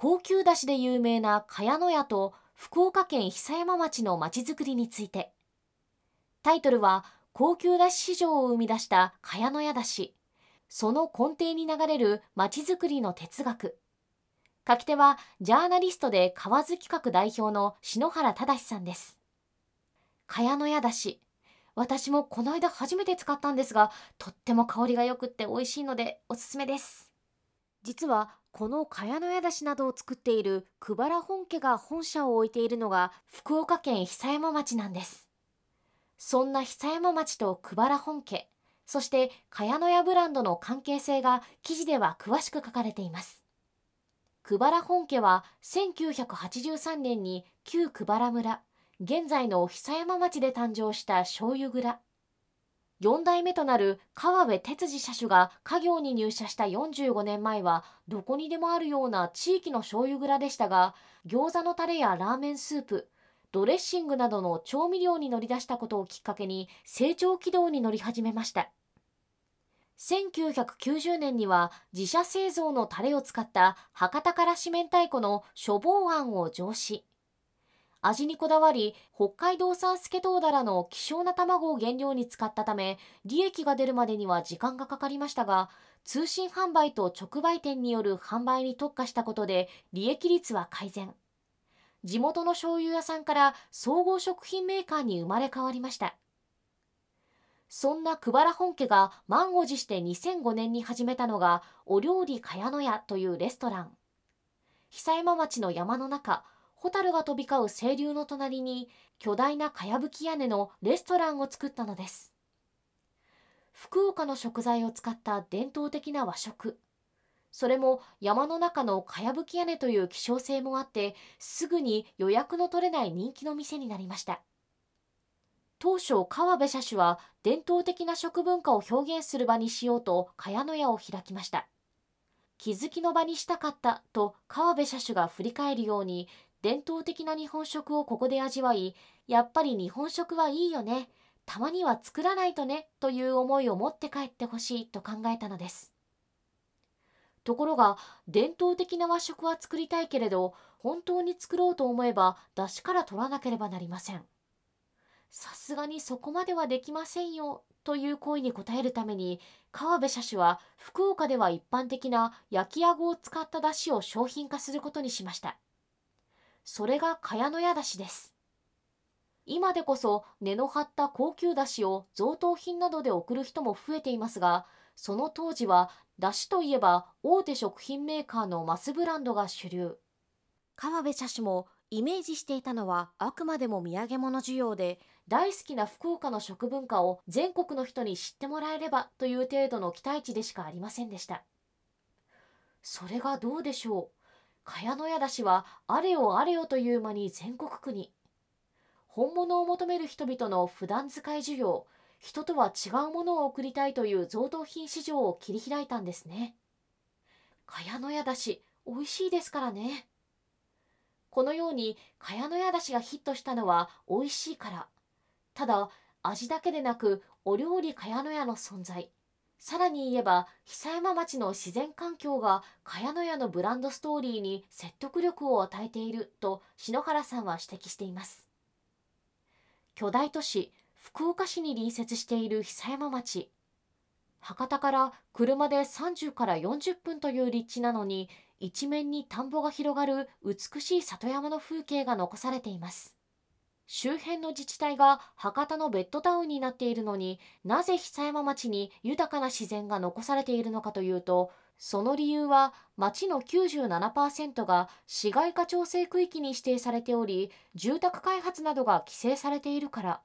高級だしで有名な茅野屋と福岡県久山町のまちづくりについて。タイトルは高級だし市場を生み出した茅野屋だし。その根底に流れるまちづくりの哲学。書き手はジャーナリストで河津企画代表の篠原忠さんです。茅野屋だし。私もこの間初めて使ったんですがとっても香りが良くって美味しいのでおすすめです。実はこの茅野屋だしなどを作っている久原本家が本社を置いているのが福岡県久山町なんです。そんな久山町と久原本家そして茅野屋ブランドの関係性が記事では詳しく書かれています。久原本家は1983年に旧久原村現在の久山町で誕生した醤油蔵。4代目となる川辺哲司車種が家業に入社した45年前はどこにでもあるような地域の醤油蔵でしたが餃子のタレやラーメンスープドレッシングなどの調味料に乗り出したことをきっかけに成長軌道に乗り始めました。1990年には自社製造のタレを使った博多からし明太子の処方案を上司。味にこだわり北海道産スケトウダラの希少な卵を原料に使ったため利益が出るまでには時間がかかりましたが通信販売と直売店による販売に特化したことで利益率は改善。地元の醤油屋さんから総合食品メーカーに生まれ変わりました。そんな久原本家が満を持して2005年に始めたのがお料理茅野屋というレストラン。久山町の山の中ホタルが飛び交う清流の隣に巨大なかやぶき屋根のレストランを作ったのです。福岡の食材を使った伝統的な和食。それも山の中のかやぶき屋根という希少性もあってすぐに予約の取れない人気の店になりました。当初川辺社主は伝統的な食文化を表現する場にしようと茅野屋を開きました。気づきの場にしたかったと川辺社主が振り返るように伝統的な日本食をここで味わいやっぱり日本食はいいよね。たまには作らないとねという思いを持って帰ってほしいと考えたのです。ところが伝統的な和食は作りたいけれど本当に作ろうと思えば出汁から取らなければなりません。さすがにそこまではできませんよという声に応えるために川辺社主は福岡では一般的な焼きあごを使った出汁を商品化することにしました。それが茅野屋だしです。今でこそ根の張った高級だしを贈答品などで送る人も増えていますがその当時はだしといえば大手食品メーカーのマスブランドが主流。川辺社主もイメージしていたのはあくまでも土産物需要で大好きな福岡の食文化を全国の人に知ってもらえればという程度の期待値でしかありませんでした。それがどうでしょう？茅野屋だしはあれよあれよという間に全国区に。本物を求める人々の普段使い需要人とは違うものを送りたいという贈答品市場を切り開いたんですね。茅野屋だし美味しいですからね。このように茅野屋だしがヒットしたのは美味しいから。ただ味だけでなくお料理茅野屋の存在。さらに言えば久山町の自然環境が茅野屋のブランドストーリーに説得力を与えていると篠原さんは指摘しています。巨大都市福岡市に隣接している久山町。博多から車で30から40分という立地なのに一面に田んぼが広がる美しい里山の風景が残されています。周辺の自治体が博多のベッドタウンになっているのになぜ久山町に豊かな自然が残されているのかというとその理由は町の97%が市街化調整区域に指定されており住宅開発などが規制されているから。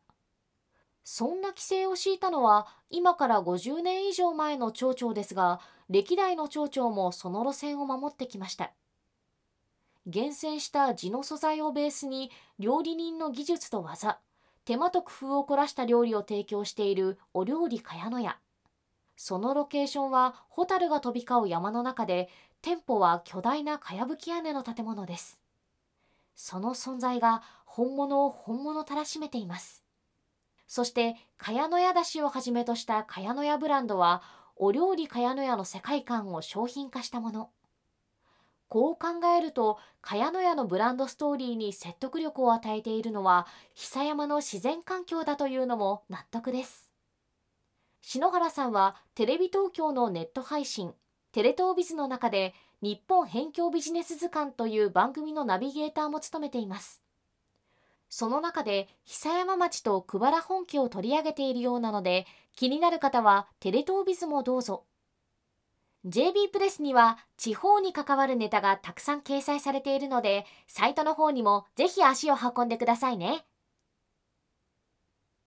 そんな規制を敷いたのは今から50年以上前の町長ですが歴代の町長もその路線を守ってきました。厳選した地の素材をベースに料理人の技術と技手間と工夫を凝らした料理を提供しているお料理茅野屋。そのロケーションはホタルが飛び交う山の中で店舗は巨大なかやぶき屋根の建物です。その存在が本物を本物たらしめています。そして茅野屋だしをはじめとした茅野屋ブランドはお料理茅野屋の世界観を商品化したもの。こう考えると茅野屋のブランドストーリーに説得力を与えているのは久山の自然環境だというのも納得です。篠原さんはテレビ東京のネット配信テレ東ビズの中で日本辺境ビジネス図鑑という番組のナビゲーターも務めています。その中で久山町と久原本家を取り上げているようなので気になる方はテレ東ビズもどうぞ。JB プレスには地方に関わるネタがたくさん掲載されているのでサイトの方にもぜひ足を運んでくださいね。